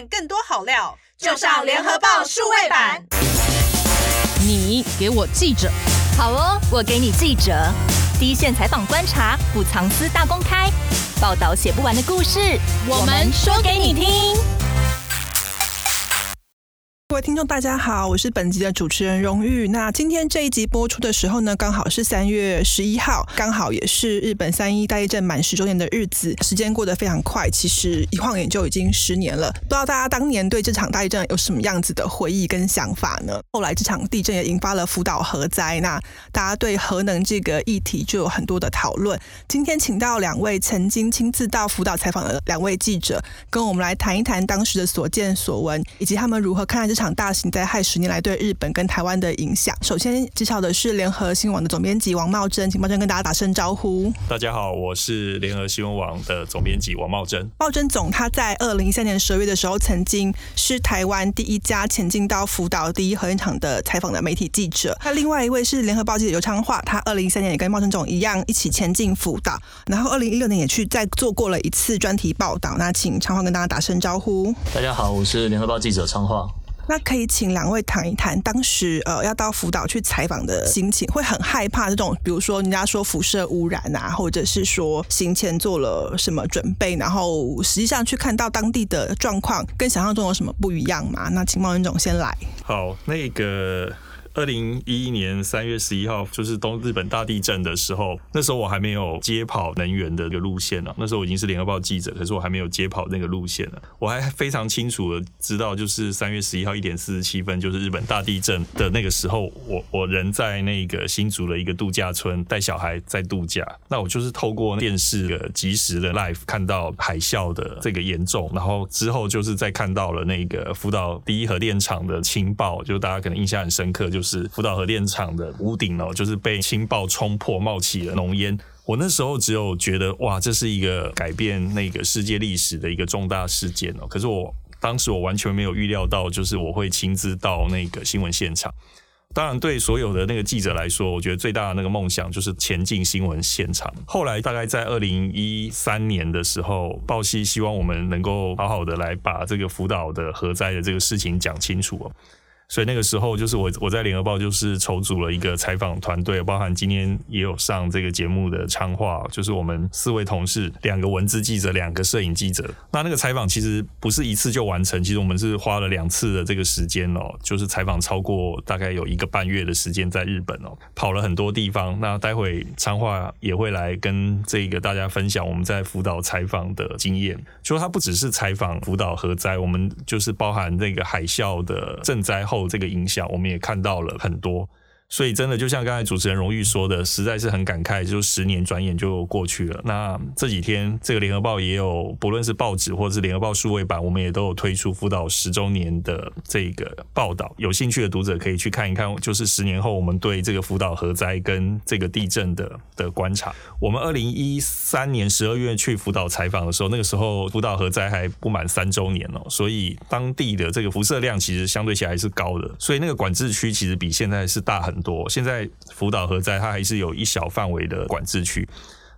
看更多好料，就上联合报数位版。你给我记者，好哦，我给你记者，第一线采访观察，不藏私大公开，报道写不完的故事，我们说给你听。各位听众，大家好，我是本集的主持人荣誉。那今天这一集播出的时候呢，刚好是三月十一号，刚好也是日本三一大地震满十周年的日子。时间过得非常快，其实一晃眼就已经十年了。不知道大家当年对这场大地震有什么样子的回忆跟想法呢？后来这场地震也引发了福岛核灾，那大家对核能这个议题就有很多的讨论。今天请到两位曾经亲自到福岛采访的两位记者，跟我们来谈一谈当时的所见所闻，以及他们如何看待这场。大型灾害十年来对日本跟台湾的影响。首先介绍的是联合新闻网的总编辑王茂珍，请茂珍跟大家打声招呼。大家好，我是联合新闻网的总编辑王茂珍。茂珍总他在二零一三年十二月的时候，曾经是台湾第一家前进到福岛第一核电厂的采访的媒体记者。那另外一位是联合报记者刘昌化，他二零一三年也跟茂珍总一样一起前进福岛，然后二零一六年也去再做过了一次专题报道。那请昌化跟大家打声招呼。大家好，我是联合报记者昌化。那可以请两位谈一谈当时呃要到福岛去采访的心情，会很害怕这种，比如说人家说辐射污染啊，或者是说行前做了什么准备，然后实际上去看到当地的状况，跟想象中有什么不一样吗？那请茂贞总先来。好，那个。二零一一年三月十一号，就是东日本大地震的时候，那时候我还没有接跑能源的一个路线呢、那时候我已经是联合报记者，可是我还没有接跑那个路线呢、啊。我还非常清楚的知道，就是三月十一号一点四十七分，就是日本大地震的那个时候，我我人在那个新竹的一个度假村，带小孩在度假。那我就是透过电视的即时的 live 看到海啸的这个严重，然后之后就是再看到了那个福岛第一核电厂的情报，就大家可能印象很深刻，就是。是福岛核电厂的屋顶哦，就是被氢爆冲破，冒起了浓烟。我那时候只有觉得哇，这是一个改变那个世界历史的一个重大事件哦。可是我当时我完全没有预料到，就是我会亲自到那个新闻现场。当然，对所有的那个记者来说，我觉得最大的那个梦想就是前进新闻现场。后来大概在二零一三年的时候，报系希望我们能够好好的来把这个福岛的核灾的这个事情讲清楚哦。所以那个时候，就是我我在联合报就是筹组了一个采访团队，包含今天也有上这个节目的昌化，就是我们四位同事，两个文字记者，两个摄影记者。那那个采访其实不是一次就完成，其实我们是花了两次的这个时间哦，就是采访超过大概有一个半月的时间在日本哦，跑了很多地方。那待会昌化也会来跟这个大家分享我们在福岛采访的经验，就说它不只是采访福岛核灾，我们就是包含那个海啸的赈灾后。这个影响，我们也看到了很多。所以真的就像刚才主持人荣誉说的，实在是很感慨，就十年转眼就过去了。那这几天这个联合报也有，不论是报纸或者是联合报数位版，我们也都有推出福岛十周年的这个报道。有兴趣的读者可以去看一看，就是十年后我们对这个福岛核灾跟这个地震的的观察。我们二零一三年十二月去福岛采访的时候，那个时候福岛核灾还不满三周年哦，所以当地的这个辐射量其实相对起来是高的，所以那个管制区其实比现在是大很多。现在福岛核灾，它还是有一小范围的管制区。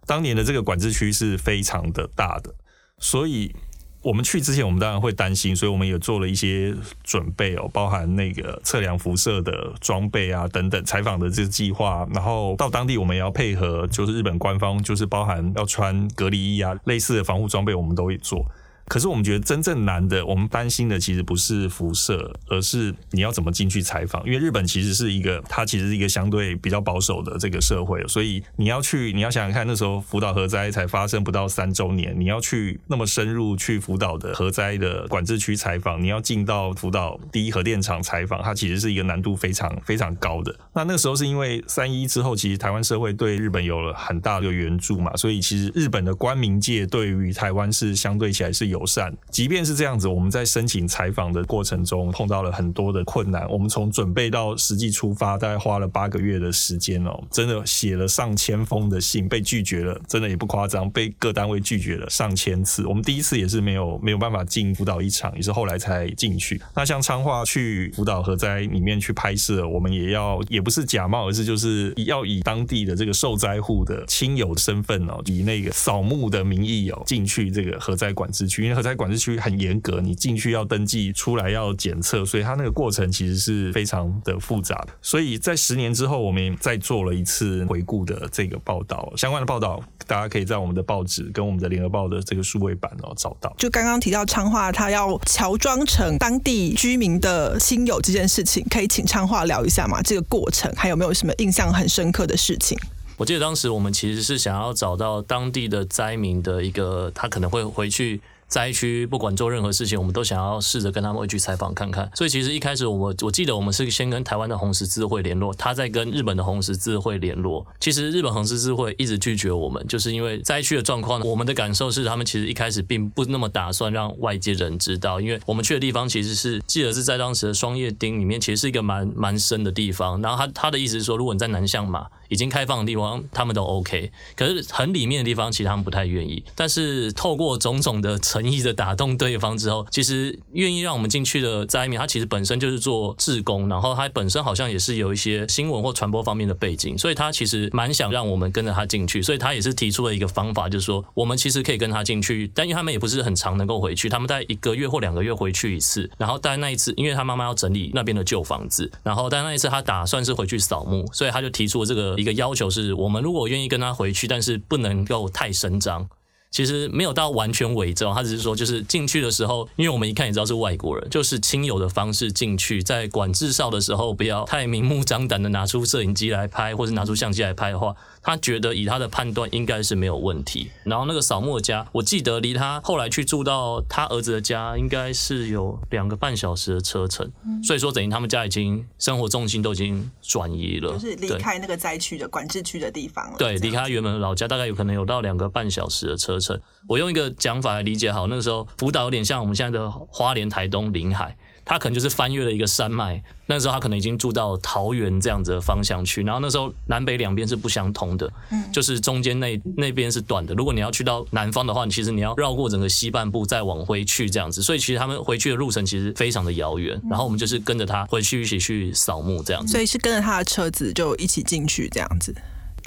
当年的这个管制区是非常的大的，所以我们去之前，我们当然会担心，所以我们也做了一些准备哦，包含那个测量辐射的装备啊等等，采访的这个计划。然后到当地，我们也要配合，就是日本官方，就是包含要穿隔离衣啊，类似的防护装备，我们都会做。可是我们觉得真正难的，我们担心的其实不是辐射，而是你要怎么进去采访。因为日本其实是一个，它其实是一个相对比较保守的这个社会，所以你要去，你要想想看，那时候福岛核灾才发生不到三周年，你要去那么深入去福岛的核灾的管制区采访，你要进到福岛第一核电厂采访，它其实是一个难度非常非常高的。那那个时候是因为三一之后，其实台湾社会对日本有了很大的援助嘛，所以其实日本的官民界对于台湾是相对起来是有。友善，即便是这样子，我们在申请采访的过程中碰到了很多的困难。我们从准备到实际出发，大概花了八个月的时间哦，真的写了上千封的信，被拒绝了，真的也不夸张，被各单位拒绝了上千次。我们第一次也是没有没有办法进福岛一场，也是后来才进去。那像昌化去福岛核灾里面去拍摄，我们也要也不是假冒，而是就是要以当地的这个受灾户的亲友身份哦，以那个扫墓的名义哦进去这个核灾管制区。为核灾管制区很严格，你进去要登记，出来要检测，所以它那个过程其实是非常的复杂的。所以在十年之后，我们再做了一次回顾的这个报道，相关的报道大家可以在我们的报纸跟我们的联合报的这个数位版哦找到。就刚刚提到昌化，他要乔装成当地居民的亲友这件事情，可以请昌化聊一下吗？这个过程还有没有什么印象很深刻的事情？我记得当时我们其实是想要找到当地的灾民的一个，他可能会回去。灾区不管做任何事情，我们都想要试着跟他们回去采访看看。所以其实一开始我我记得我们是先跟台湾的红十字会联络，他在跟日本的红十字会联络。其实日本红十字会一直拒绝我们，就是因为灾区的状况。我们的感受是，他们其实一开始并不那么打算让外界人知道，因为我们去的地方其实是记得是在当时的双叶町里面，其实是一个蛮蛮深的地方。然后他他的意思是说，如果你在南向马已经开放的地方，他们都 OK。可是很里面的地方，其实他们不太愿意。但是透过种种的诚意的打动对方之后，其实愿意让我们进去的灾民，他其实本身就是做志工，然后他本身好像也是有一些新闻或传播方面的背景，所以他其实蛮想让我们跟着他进去，所以他也是提出了一个方法，就是说我们其实可以跟他进去，但因为他们也不是很常能够回去，他们在一个月或两个月回去一次，然后但那一次，因为他妈妈要整理那边的旧房子，然后但那一次他打算是回去扫墓，所以他就提出了这个一个要求，是我们如果愿意跟他回去，但是不能够太声张。其实没有到完全伪装，他只是说，就是进去的时候，因为我们一看也知道是外国人，就是亲友的方式进去，在管制哨的时候，不要太明目张胆的拿出摄影机来拍，或者拿出相机来拍的话。他觉得以他的判断应该是没有问题。然后那个扫墓的家，我记得离他后来去住到他儿子的家，应该是有两个半小时的车程。所以说等于他们家已经生活重心都已经转移了，就是离开那个灾区的管制区的地方了。对，离开原本的老家大概有可能有到两个半小时的车程。我用一个讲法来理解好，那个时候福岛有点像我们现在的花莲、台东临海。他可能就是翻越了一个山脉，那时候他可能已经住到桃园这样子的方向去，然后那时候南北两边是不相通的，嗯，就是中间那那边是短的。如果你要去到南方的话，你其实你要绕过整个西半部再往回去这样子，所以其实他们回去的路程其实非常的遥远。然后我们就是跟着他回去一起去扫墓这样子，所以是跟着他的车子就一起进去这样子。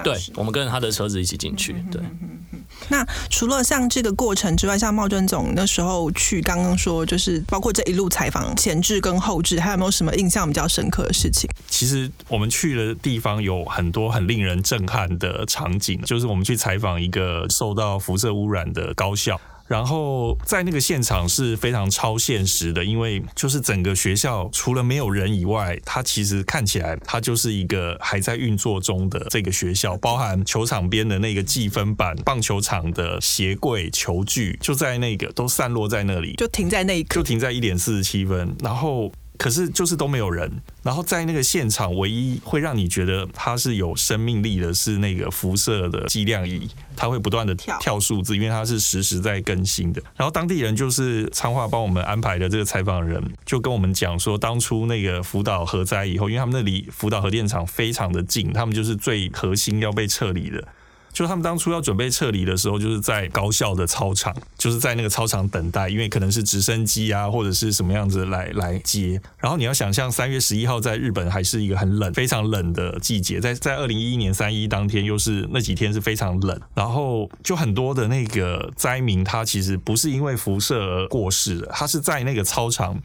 对，我们跟着他的车子一起进去。对，那除了像这个过程之外，像茂尊总那时候去，刚刚说就是包括这一路采访前置跟后置，还有没有什么印象比较深刻的事情？其实我们去的地方有很多很令人震撼的场景，就是我们去采访一个受到辐射污染的高校。然后在那个现场是非常超现实的，因为就是整个学校除了没有人以外，它其实看起来它就是一个还在运作中的这个学校，包含球场边的那个计分板、棒球场的鞋柜、球具，就在那个都散落在那里，就停在那一刻，就停在一点四十七分，然后。可是就是都没有人，然后在那个现场，唯一会让你觉得它是有生命力的是那个辐射的计量仪，它会不断的跳数字，因为它是实时在更新的。然后当地人就是昌化帮我们安排的这个采访人，就跟我们讲说，当初那个福岛核灾以后，因为他们那里福岛核电厂非常的近，他们就是最核心要被撤离的。就他们当初要准备撤离的时候，就是在高校的操场，就是在那个操场等待，因为可能是直升机啊，或者是什么样子来来接。然后你要想象三月十一号在日本还是一个很冷、非常冷的季节，在在二零一一年三一当天又是那几天是非常冷，然后就很多的那个灾民，他其实不是因为辐射而过世的，他是在那个操场。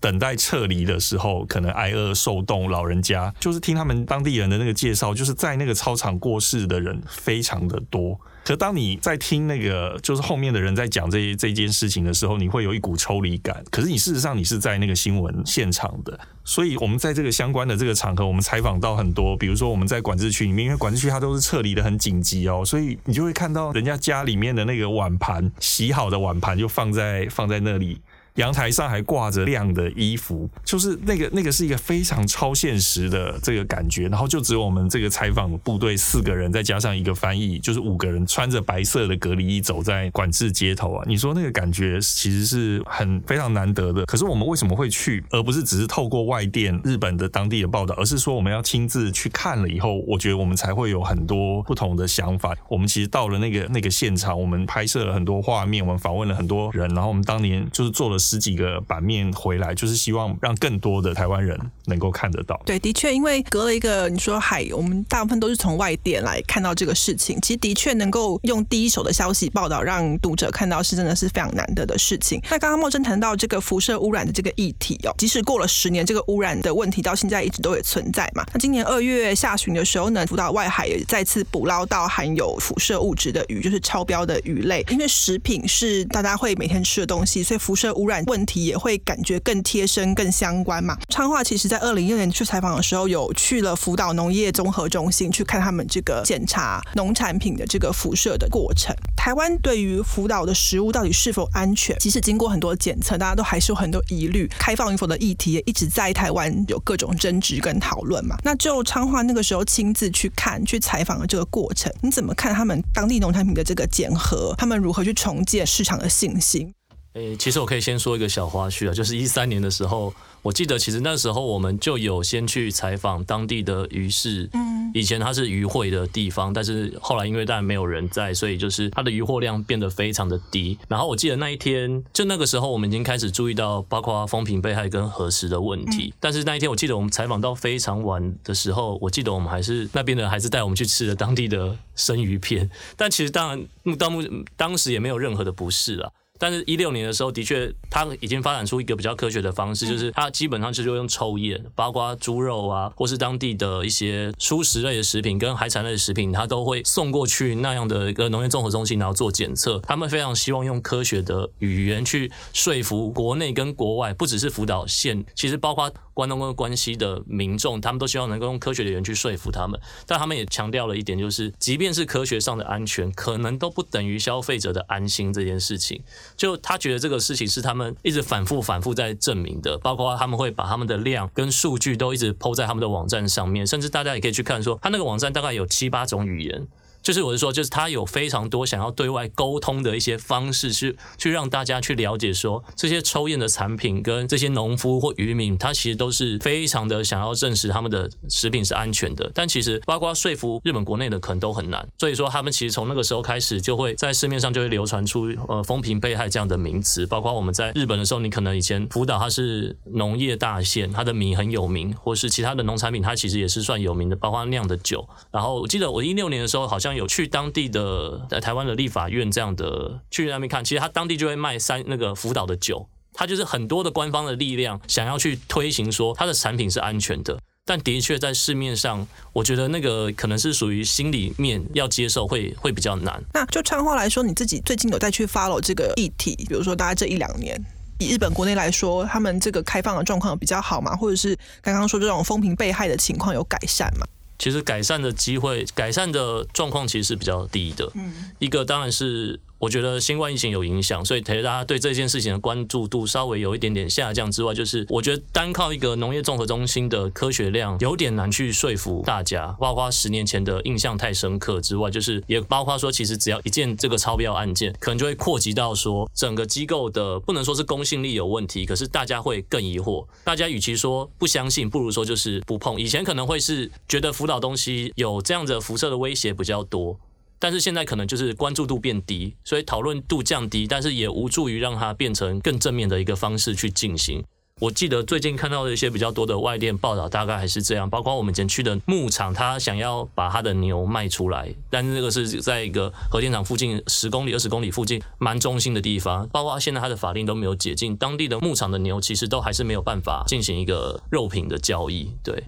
等待撤离的时候，可能挨饿受冻，老人家就是听他们当地人的那个介绍，就是在那个操场过世的人非常的多。可当你在听那个就是后面的人在讲这这件事情的时候，你会有一股抽离感。可是你事实上你是在那个新闻现场的，所以我们在这个相关的这个场合，我们采访到很多，比如说我们在管制区里面，因为管制区它都是撤离的很紧急哦，所以你就会看到人家家里面的那个碗盘，洗好的碗盘就放在放在那里。阳台上还挂着晾的衣服，就是那个那个是一个非常超现实的这个感觉。然后就只有我们这个采访部队四个人，再加上一个翻译，就是五个人穿着白色的隔离衣走在管制街头啊。你说那个感觉其实是很非常难得的。可是我们为什么会去，而不是只是透过外电日本的当地的报道，而是说我们要亲自去看了以后，我觉得我们才会有很多不同的想法。我们其实到了那个那个现场，我们拍摄了很多画面，我们访问了很多人，然后我们当年就是做了。十几个版面回来，就是希望让更多的台湾人能够看得到。对，的确，因为隔了一个你说海，我们大部分都是从外电来看到这个事情，其实的确能够用第一手的消息报道，让读者看到是真的是非常难得的事情。那刚刚茂真谈到这个辐射污染的这个议题哦，即使过了十年，这个污染的问题到现在一直都有存在嘛。那今年二月下旬的时候呢，福岛外海也再次捕捞到含有辐射物质的鱼，就是超标的鱼类。因为食品是大家会每天吃的东西，所以辐射污染问题也会感觉更贴身、更相关嘛。昌化其实在二零一六年去采访的时候，有去了福岛农业综合中心去看他们这个检查农产品的这个辐射的过程。台湾对于福岛的食物到底是否安全，即使经过很多检测，大家都还是有很多疑虑。开放与否的议题也一直在台湾有各种争执跟讨论嘛。那就昌化那个时候亲自去看、去采访的这个过程，你怎么看他们当地农产品的这个检核？他们如何去重建市场的信心？诶，其实我可以先说一个小花絮啊，就是一三年的时候，我记得其实那时候我们就有先去采访当地的鱼市，嗯，以前它是渔会的地方，但是后来因为当然没有人在，所以就是它的渔获量变得非常的低。然后我记得那一天，就那个时候我们已经开始注意到包括风评被害跟核实的问题，但是那一天我记得我们采访到非常晚的时候，我记得我们还是那边的人还是带我们去吃了当地的生鱼片，但其实当然到目当时也没有任何的不适啊。但是，一六年的时候，的确，它已经发展出一个比较科学的方式，就是它基本上就是用抽验，包括猪肉啊，或是当地的一些蔬食类的食品跟海产类的食品，它都会送过去那样的一个农业综合中心，然后做检测。他们非常希望用科学的语言去说服国内跟国外，不只是福岛县，其实包括。关东跟关西的民众，他们都希望能够用科学的语言去说服他们，但他们也强调了一点，就是即便是科学上的安全，可能都不等于消费者的安心这件事情。就他觉得这个事情是他们一直反复反复在证明的，包括他们会把他们的量跟数据都一直抛在他们的网站上面，甚至大家也可以去看说，他那个网站大概有七八种语言。就是我是说，就是他有非常多想要对外沟通的一些方式，去去让大家去了解说，这些抽验的产品跟这些农夫或渔民，他其实都是非常的想要证实他们的食品是安全的。但其实包括说服日本国内的可能都很难。所以说，他们其实从那个时候开始，就会在市面上就会流传出呃风评被害这样的名词。包括我们在日本的时候，你可能以前福岛它是农业大县，它的米很有名，或是其他的农产品，它其实也是算有名的，包括酿的酒。然后我记得我一六年的时候，好像有有去当地的在台湾的立法院这样的去那边看，其实他当地就会卖三那个福岛的酒，他就是很多的官方的力量想要去推行说他的产品是安全的，但的确在市面上，我觉得那个可能是属于心里面要接受会会比较难。那就昌华来说，你自己最近有再去 follow 这个议题，比如说大概这一两年，以日本国内来说，他们这个开放的状况比较好吗？或者是刚刚说这种风评被害的情况有改善吗？其实改善的机会、改善的状况其实是比较低的。嗯，一个当然是。我觉得新冠疫情有影响，所以大家对这件事情的关注度稍微有一点点下降之外，就是我觉得单靠一个农业综合中心的科学量有点难去说服大家。包括十年前的印象太深刻之外，就是也包括说，其实只要一件这个超标案件，可能就会扩及到说整个机构的不能说是公信力有问题，可是大家会更疑惑。大家与其说不相信，不如说就是不碰。以前可能会是觉得辅导东西有这样的辐射的威胁比较多。但是现在可能就是关注度变低，所以讨论度降低，但是也无助于让它变成更正面的一个方式去进行。我记得最近看到的一些比较多的外电报道，大概还是这样。包括我们前去的牧场，他想要把他的牛卖出来，但是这个是在一个核电厂附近十公里、二十公里附近蛮中心的地方。包括现在他的法令都没有解禁，当地的牧场的牛其实都还是没有办法进行一个肉品的交易。对，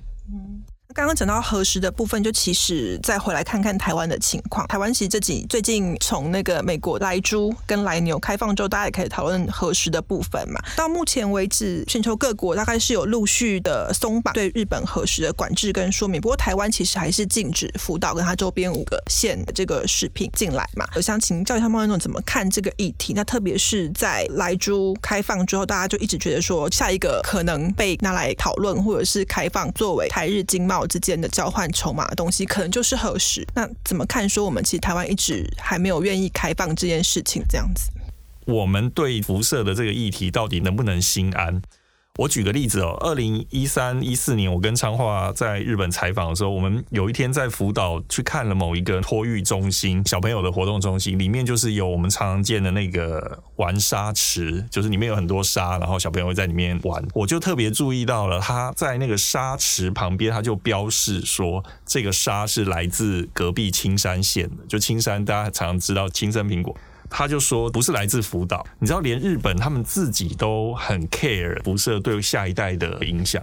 刚刚讲到核实的部分，就其实再回来看看台湾的情况。台湾其实这几最近从那个美国莱猪跟莱牛开放之后，大家也可以讨论核实的部分嘛。到目前为止，全球各国大概是有陆续的松绑对日本核实的管制跟说明。不过台湾其实还是禁止福岛跟它周边五个县的这个食品进来嘛。我想请教一下孟总怎么看这个议题？那特别是在莱猪开放之后，大家就一直觉得说，下一个可能被拿来讨论或者是开放作为台日经贸之间的交换筹码的东西，可能就是核实。那怎么看？说我们其实台湾一直还没有愿意开放这件事情，这样子。我们对辐射的这个议题到底能不能心安？我举个例子哦，二零一三一四年，我跟昌化在日本采访的时候，我们有一天在福岛去看了某一个托育中心，小朋友的活动中心，里面就是有我们常见的那个玩沙池，就是里面有很多沙，然后小朋友会在里面玩。我就特别注意到了，他在那个沙池旁边，他就标示说这个沙是来自隔壁青山县的，就青山大家常常知道青森苹果。他就说不是来自福岛，你知道连日本他们自己都很 care 辐射对下一代的影响，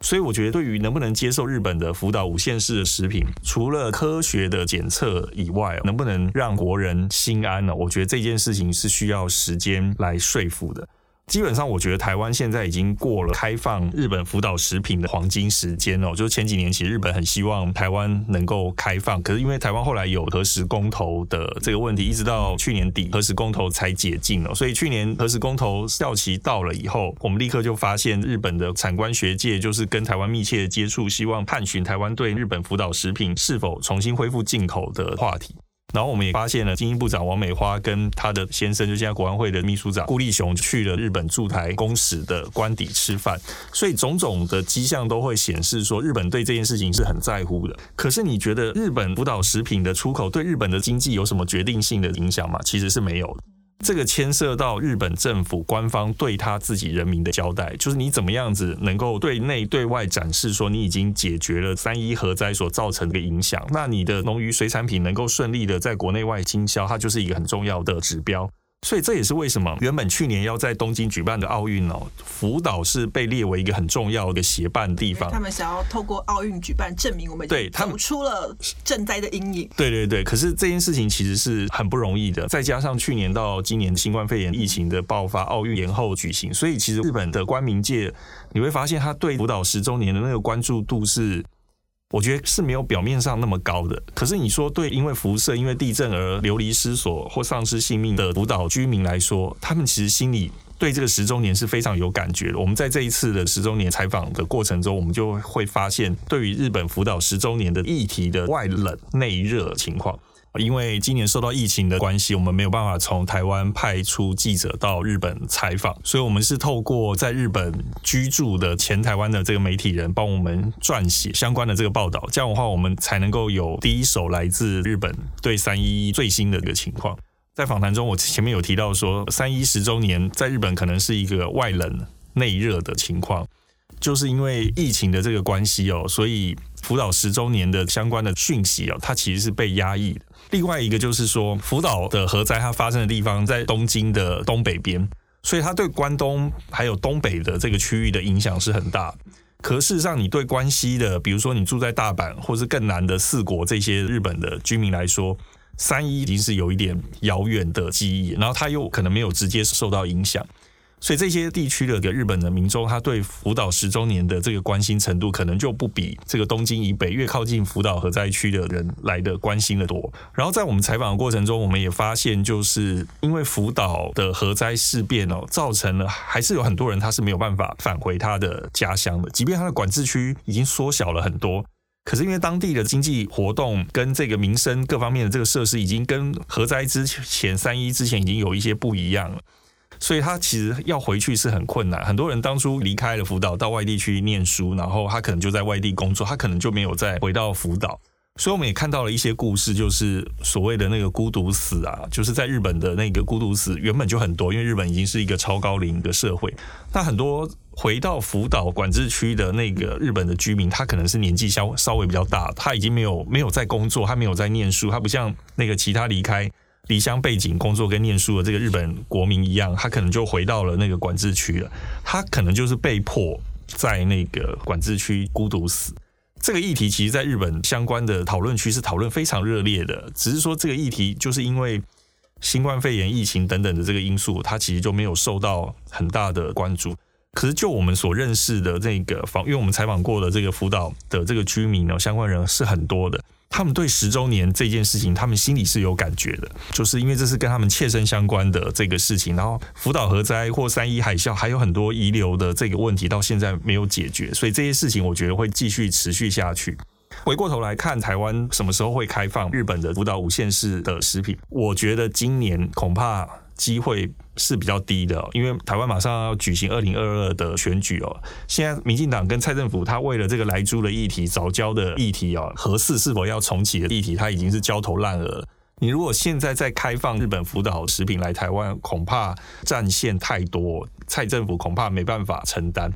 所以我觉得对于能不能接受日本的福岛五线式的食品，除了科学的检测以外，能不能让国人心安呢？我觉得这件事情是需要时间来说服的。基本上，我觉得台湾现在已经过了开放日本福岛食品的黄金时间哦。就是前几年，其实日本很希望台湾能够开放，可是因为台湾后来有核实公投的这个问题，一直到去年底核实公投才解禁了。所以去年核实公投效期到了以后，我们立刻就发现日本的产官学界就是跟台湾密切的接触，希望探寻台湾对日本福岛食品是否重新恢复进口的话题。然后我们也发现了，经济部长王美花跟她的先生，就现在国安会的秘书长顾立雄去了日本驻台公使的官邸吃饭，所以种种的迹象都会显示说，日本对这件事情是很在乎的。可是你觉得日本福岛食品的出口对日本的经济有什么决定性的影响吗？其实是没有的。这个牵涉到日本政府官方对他自己人民的交代，就是你怎么样子能够对内对外展示说你已经解决了三一核灾所造成的影响，那你的农渔水产品能够顺利的在国内外经销，它就是一个很重要的指标。所以这也是为什么原本去年要在东京举办的奥运哦，福岛是被列为一个很重要的协办地方。他们想要透过奥运举办证明我们对他们出了赈灾的阴影。对对对，可是这件事情其实是很不容易的，再加上去年到今年新冠肺炎疫情的爆发，奥运延后举行，所以其实日本的官民界你会发现他对福岛十周年的那个关注度是。我觉得是没有表面上那么高的，可是你说对，因为辐射、因为地震而流离失所或丧失性命的福岛居民来说，他们其实心里对这个十周年是非常有感觉的。我们在这一次的十周年采访的过程中，我们就会发现，对于日本福岛十周年的议题的外冷内热情况。因为今年受到疫情的关系，我们没有办法从台湾派出记者到日本采访，所以我们是透过在日本居住的前台湾的这个媒体人帮我们撰写相关的这个报道，这样的话我们才能够有第一手来自日本对三一最新的一个情况。在访谈中，我前面有提到说，三一十周年在日本可能是一个外冷内热的情况，就是因为疫情的这个关系哦，所以福岛十周年的相关的讯息哦，它其实是被压抑的。另外一个就是说，福岛的核灾它发生的地方在东京的东北边，所以它对关东还有东北的这个区域的影响是很大。可事实上，你对关西的，比如说你住在大阪或是更南的四国这些日本的居民来说，三一已经是有一点遥远的记忆，然后他又可能没有直接受到影响。所以这些地区的个日本的民众，他对福岛十周年的这个关心程度，可能就不比这个东京以北越靠近福岛核灾区的人来的关心的多。然后在我们采访的过程中，我们也发现，就是因为福岛的核灾事变哦，造成了还是有很多人他是没有办法返回他的家乡的，即便他的管制区已经缩小了很多，可是因为当地的经济活动跟这个民生各方面的这个设施，已经跟核灾之前三一之前已经有一些不一样了。所以他其实要回去是很困难。很多人当初离开了福岛到外地去念书，然后他可能就在外地工作，他可能就没有再回到福岛。所以我们也看到了一些故事，就是所谓的那个孤独死啊，就是在日本的那个孤独死原本就很多，因为日本已经是一个超高龄的社会。那很多回到福岛管制区的那个日本的居民，他可能是年纪稍稍微比较大，他已经没有没有在工作，他没有在念书，他不像那个其他离开。离乡背井工作跟念书的这个日本国民一样，他可能就回到了那个管制区了。他可能就是被迫在那个管制区孤独死。这个议题其实在日本相关的讨论区是讨论非常热烈的，只是说这个议题就是因为新冠肺炎疫情等等的这个因素，它其实就没有受到很大的关注。可是就我们所认识的这个访，因为我们采访过的这个福岛的这个居民呢，相关人是很多的。他们对十周年这件事情，他们心里是有感觉的，就是因为这是跟他们切身相关的这个事情。然后福岛核灾或三一海啸，还有很多遗留的这个问题到现在没有解决，所以这些事情我觉得会继续持续下去。回过头来看，台湾什么时候会开放日本的福岛五县市的食品？我觉得今年恐怕机会是比较低的，因为台湾马上要举行二零二二的选举哦。现在民进党跟蔡政府，他为了这个莱猪的议题、早交的议题啊，核四是否要重启的议题，他已经是焦头烂额。你如果现在再开放日本福岛食品来台湾，恐怕战线太多，蔡政府恐怕没办法承担。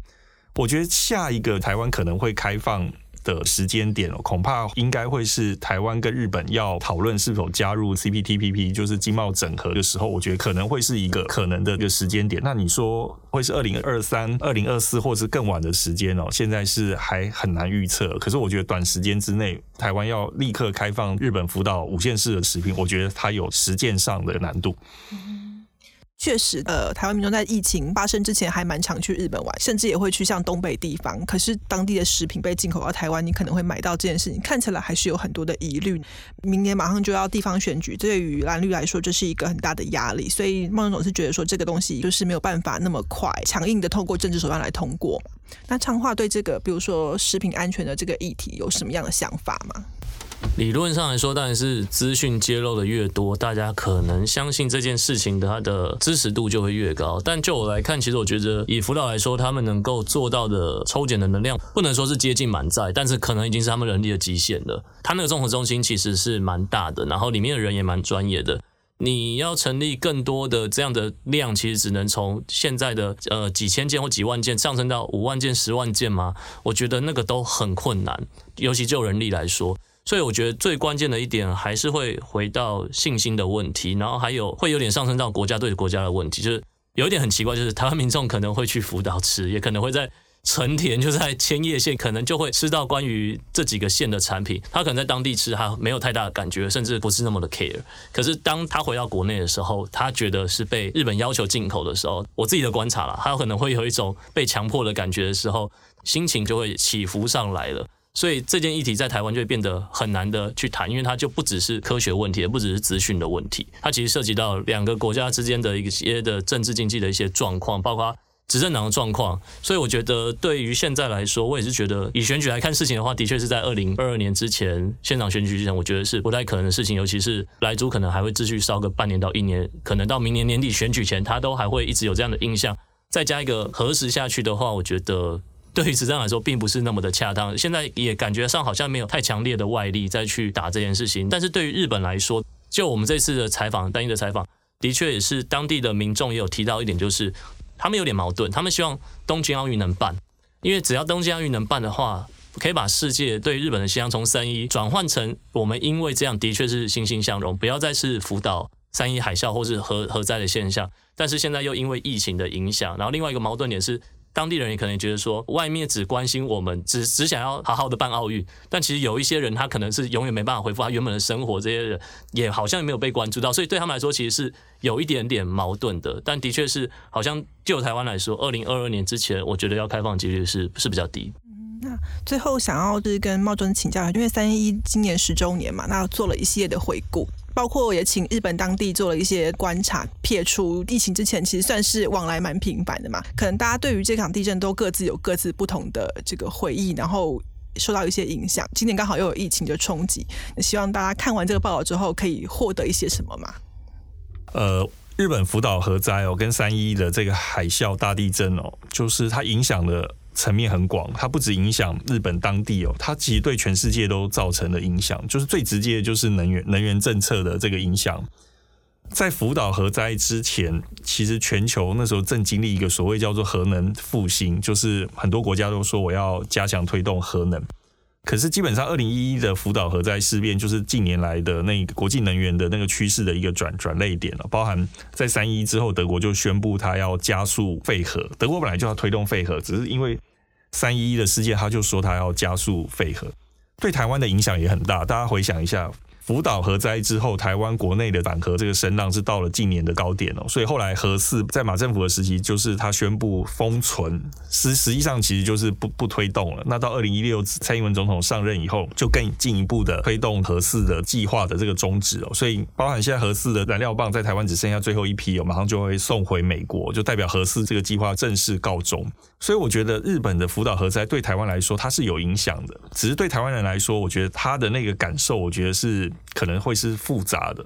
我觉得下一个台湾可能会开放。的时间点哦，恐怕应该会是台湾跟日本要讨论是否加入 CPTPP，就是经贸整合的时候，我觉得可能会是一个可能的一个时间点。那你说会是二零二三、二零二四，或是更晚的时间哦？现在是还很难预测。可是我觉得短时间之内，台湾要立刻开放日本福岛五线式的食品，我觉得它有实践上的难度。确实，呃，台湾民众在疫情发生之前还蛮常去日本玩，甚至也会去像东北地方。可是当地的食品被进口到台湾，你可能会买到这件事情，看起来还是有很多的疑虑。明年马上就要地方选举，对于蓝绿来说，这是一个很大的压力。所以孟总是觉得说，这个东西就是没有办法那么快强硬的透过政治手段来通过。那昌话对这个，比如说食品安全的这个议题，有什么样的想法吗？理论上来说，当然是资讯揭露的越多，大家可能相信这件事情的它的支持度就会越高。但就我来看，其实我觉得以辅导来说，他们能够做到的抽检的能量，不能说是接近满载，但是可能已经是他们人力的极限了。他那个综合中心其实是蛮大的，然后里面的人也蛮专业的。你要成立更多的这样的量，其实只能从现在的呃几千件或几万件上升到五万件、十万件吗？我觉得那个都很困难，尤其就人力来说。所以我觉得最关键的一点还是会回到信心的问题，然后还有会有点上升到国家对国家的问题，就是有一点很奇怪，就是台湾民众可能会去福岛吃，也可能会在成田，就在千叶县，可能就会吃到关于这几个县的产品，他可能在当地吃还没有太大的感觉，甚至不是那么的 care。可是当他回到国内的时候，他觉得是被日本要求进口的时候，我自己的观察啦，他有可能会有一种被强迫的感觉的时候，心情就会起伏上来了。所以这件议题在台湾就会变得很难的去谈，因为它就不只是科学问题，也不只是资讯的问题，它其实涉及到两个国家之间的一些的政治经济的一些状况，包括执政党的状况。所以我觉得对于现在来说，我也是觉得以选举来看事情的话，的确是在二零二二年之前，县长选举之前，我觉得是不太可能的事情。尤其是莱猪可能还会继续烧个半年到一年，可能到明年年底选举前，它都还会一直有这样的印象。再加一个核实下去的话，我觉得。对于执政来说，并不是那么的恰当。现在也感觉上好像没有太强烈的外力再去打这件事情。但是对于日本来说，就我们这次的采访，单一的采访，的确也是当地的民众也有提到一点，就是他们有点矛盾。他们希望东京奥运能办，因为只要东京奥运能办的话，可以把世界对日本的形象从三一转换成我们因为这样的确是欣欣向荣，不要再是福岛三一海啸或是核核灾的现象。但是现在又因为疫情的影响，然后另外一个矛盾点是。当地人也可能觉得说，外面只关心我们，只只想要好好的办奥运，但其实有一些人，他可能是永远没办法恢复他原本的生活，这些人也好像没有被关注到，所以对他们来说，其实是有一点点矛盾的。但的确是，好像就台湾来说，二零二二年之前，我觉得要开放几率是是比较低。嗯，那最后想要就是跟茂尊请教，因为三一今年十周年嘛，那做了一系列的回顾。包括也请日本当地做了一些观察，撇除疫情之前，其实算是往来蛮频繁的嘛。可能大家对于这场地震都各自有各自不同的这个回忆，然后受到一些影响。今年刚好又有疫情的冲击，希望大家看完这个报道之后可以获得一些什么嘛？呃，日本福岛核灾哦，跟三一的这个海啸大地震哦，就是它影响了。层面很广，它不止影响日本当地哦，它其实对全世界都造成了影响。就是最直接的，就是能源能源政策的这个影响。在福岛核灾之前，其实全球那时候正经历一个所谓叫做核能复兴，就是很多国家都说我要加强推动核能。可是基本上，二零一一的福岛核灾事变就是近年来的那个国际能源的那个趋势的一个转转类点了。包含在三一之后，德国就宣布它要加速废核。德国本来就要推动废核，只是因为三一一的事件，他就说他要加速废核，对台湾的影响也很大。大家回想一下。福岛核灾之后，台湾国内的反核这个声浪是到了近年的高点哦，所以后来核四在马政府的时期，就是他宣布封存，实实际上其实就是不不推动了。那到二零一六蔡英文总统上任以后，就更进一步的推动核四的计划的这个终止哦，所以包含现在核四的燃料棒在台湾只剩下最后一批哦，马上就会送回美国，就代表核四这个计划正式告终。所以我觉得日本的福岛核灾对台湾来说它是有影响的，只是对台湾人来说，我觉得他的那个感受，我觉得是。可能会是复杂的。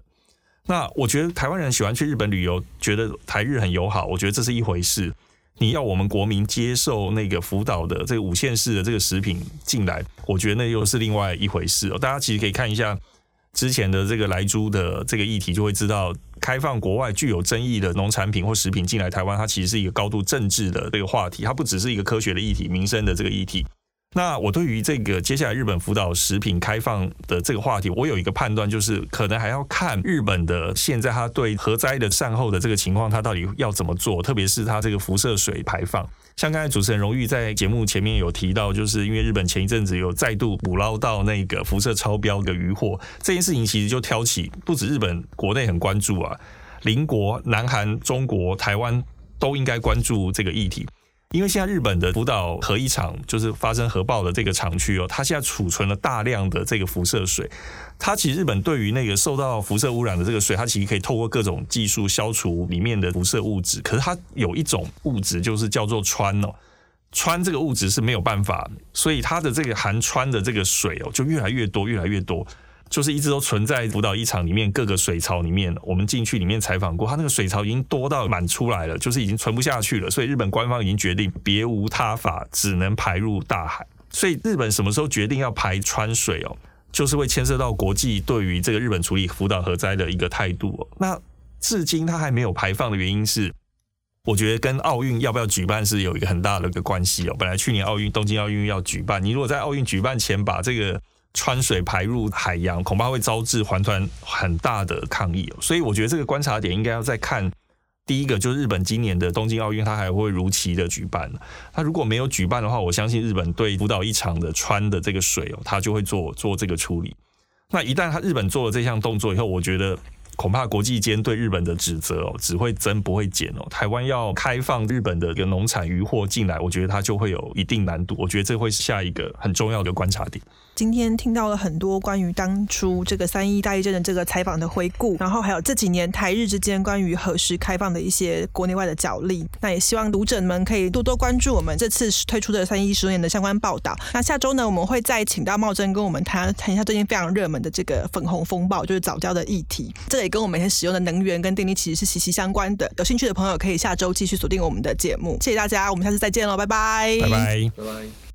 那我觉得台湾人喜欢去日本旅游，觉得台日很友好，我觉得这是一回事。你要我们国民接受那个福岛的这个五线式的这个食品进来，我觉得那又是另外一回事哦。大家其实可以看一下之前的这个莱猪的这个议题，就会知道开放国外具有争议的农产品或食品进来台湾，它其实是一个高度政治的这个话题，它不只是一个科学的议题、民生的这个议题。那我对于这个接下来日本福岛食品开放的这个话题，我有一个判断，就是可能还要看日本的现在他对核灾的善后的这个情况，他到底要怎么做，特别是他这个辐射水排放。像刚才主持人荣誉在节目前面有提到，就是因为日本前一阵子有再度捕捞到那个辐射超标的渔获，这件事情其实就挑起不止日本国内很关注啊，邻国南韩、中国、台湾都应该关注这个议题。因为现在日本的福岛核一厂就是发生核爆的这个厂区哦，它现在储存了大量的这个辐射水。它其实日本对于那个受到辐射污染的这个水，它其实可以透过各种技术消除里面的辐射物质。可是它有一种物质就是叫做氚哦，氚这个物质是没有办法，所以它的这个含氚的这个水哦就越来越多，越来越多。就是一直都存在福岛一厂里面各个水槽里面，我们进去里面采访过，它那个水槽已经多到满出来了，就是已经存不下去了。所以日本官方已经决定别无他法，只能排入大海。所以日本什么时候决定要排川水哦，就是会牵涉到国际对于这个日本处理福岛核灾的一个态度哦。那至今它还没有排放的原因是，我觉得跟奥运要不要举办是有一个很大的一个关系哦。本来去年奥运东京奥运要举办，你如果在奥运举办前把这个穿水排入海洋，恐怕会招致环团很大的抗议。所以我觉得这个观察点应该要再看。第一个就是日本今年的东京奥运，它还会如期的举办。它如果没有举办的话，我相信日本对福岛一场的穿的这个水哦，它就会做做这个处理。那一旦它日本做了这项动作以后，我觉得恐怕国际间对日本的指责哦，只会增不会减哦。台湾要开放日本的一个农产渔获进来，我觉得它就会有一定难度。我觉得这会是下一个很重要的观察点。今天听到了很多关于当初这个三一大地震的这个采访的回顾，然后还有这几年台日之间关于何时开放的一些国内外的角力。那也希望读者们可以多多关注我们这次推出的三一十周年的相关报道。那下周呢，我们会再请到茂珍跟我们谈谈一下最近非常热门的这个粉红风暴，就是早教的议题。这也跟我们每天使用的能源跟电力其实是息息相关的。有兴趣的朋友可以下周继续锁定我们的节目。谢谢大家，我们下次再见喽，拜拜，拜拜，拜拜。